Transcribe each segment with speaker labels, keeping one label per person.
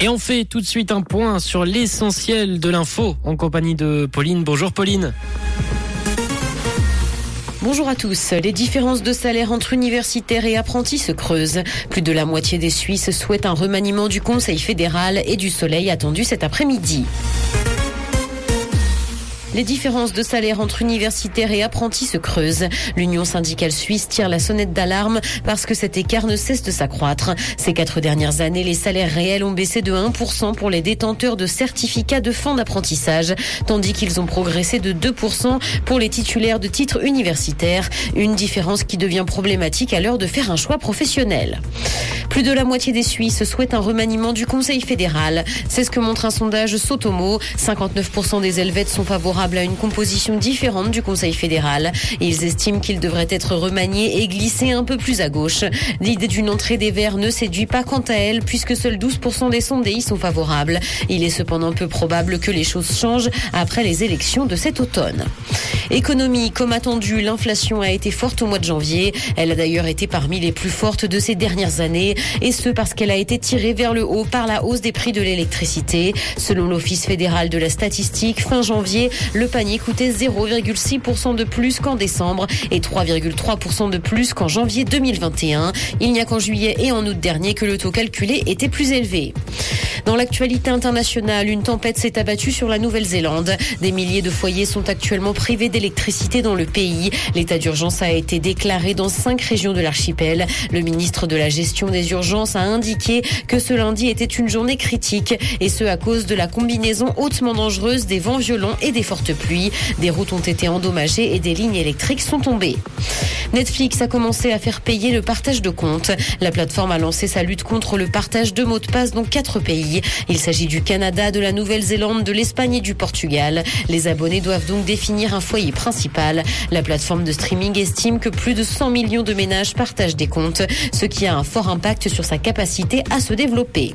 Speaker 1: Et on fait tout de suite un point sur l'essentiel de l'info en compagnie de Pauline. Bonjour Pauline.
Speaker 2: Bonjour à tous. Les différences de salaire entre universitaires et apprentis se creusent. Plus de la moitié des Suisses souhaitent un remaniement du Conseil fédéral et du soleil attendu cet après-midi. Les différences de salaire entre universitaires et apprentis se creusent. L'Union syndicale suisse tire la sonnette d'alarme parce que cet écart ne cesse de s'accroître. Ces quatre dernières années, les salaires réels ont baissé de 1% pour les détenteurs de certificats de fin d'apprentissage, tandis qu'ils ont progressé de 2% pour les titulaires de titres universitaires. Une différence qui devient problématique à l'heure de faire un choix professionnel. Plus de la moitié des Suisses souhaitent un remaniement du Conseil fédéral. C'est ce que montre un sondage Sotomo. 59% des Helvètes sont favorables à une composition différente du Conseil fédéral. Ils estiment qu'il devrait être remanié et glissé un peu plus à gauche. L'idée d'une entrée des Verts ne séduit pas quant à elle, puisque seuls 12% des sondés y sont favorables. Il est cependant peu probable que les choses changent après les élections de cet automne. Économie, comme attendu, l'inflation a été forte au mois de janvier. Elle a d'ailleurs été parmi les plus fortes de ces dernières années, et ce parce qu'elle a été tirée vers le haut par la hausse des prix de l'électricité. Selon l'Office fédéral de la statistique, fin janvier, le panier coûtait 0,6% de plus qu'en décembre et 3,3% de plus qu'en janvier 2021. Il n'y a qu'en juillet et en août dernier que le taux calculé était plus élevé. Dans l'actualité internationale, une tempête s'est abattue sur la Nouvelle-Zélande. Des milliers de foyers sont actuellement privés d'électricité dans le pays. L'état d'urgence a été déclaré dans cinq régions de l'archipel. Le ministre de la gestion des urgences a indiqué que ce lundi était une journée critique et ce à cause de la combinaison hautement dangereuse des vents violents et des Des routes ont été endommagées et des lignes électriques sont tombées. Netflix a commencé à faire payer le partage de comptes. La plateforme a lancé sa lutte contre le partage de mots de passe dans quatre pays. Il s'agit du Canada, de la Nouvelle-Zélande, de l'Espagne et du Portugal. Les abonnés doivent donc définir un foyer principal. La plateforme de streaming estime que plus de 100 millions de ménages partagent des comptes, ce qui a un fort impact sur sa capacité à se développer.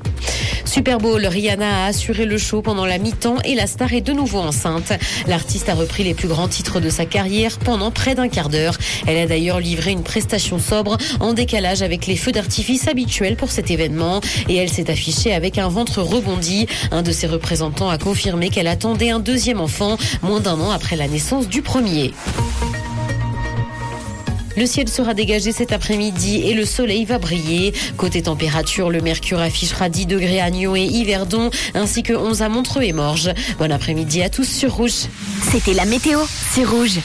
Speaker 2: Super Bowl, Rihanna a assuré le show pendant la mi-temps et la star est de nouveau enceinte. L'artiste a repris les plus grands titres de sa carrière pendant près d'un quart d'heure. Elle a d'ailleurs livré une prestation sobre en décalage avec les feux d'artifice habituels pour cet événement et elle s'est affichée avec un ventre rebondi. Un de ses représentants a confirmé qu'elle attendait un deuxième enfant moins d'un an après la naissance du premier. Le ciel sera dégagé cet après-midi et le soleil va briller. Côté température, le mercure affichera 10 degrés à Nyon et Yverdon, ainsi que 11 à Montreux et Morges. Bon après-midi à tous sur Rouge.
Speaker 3: C'était la météo, c'est Rouge.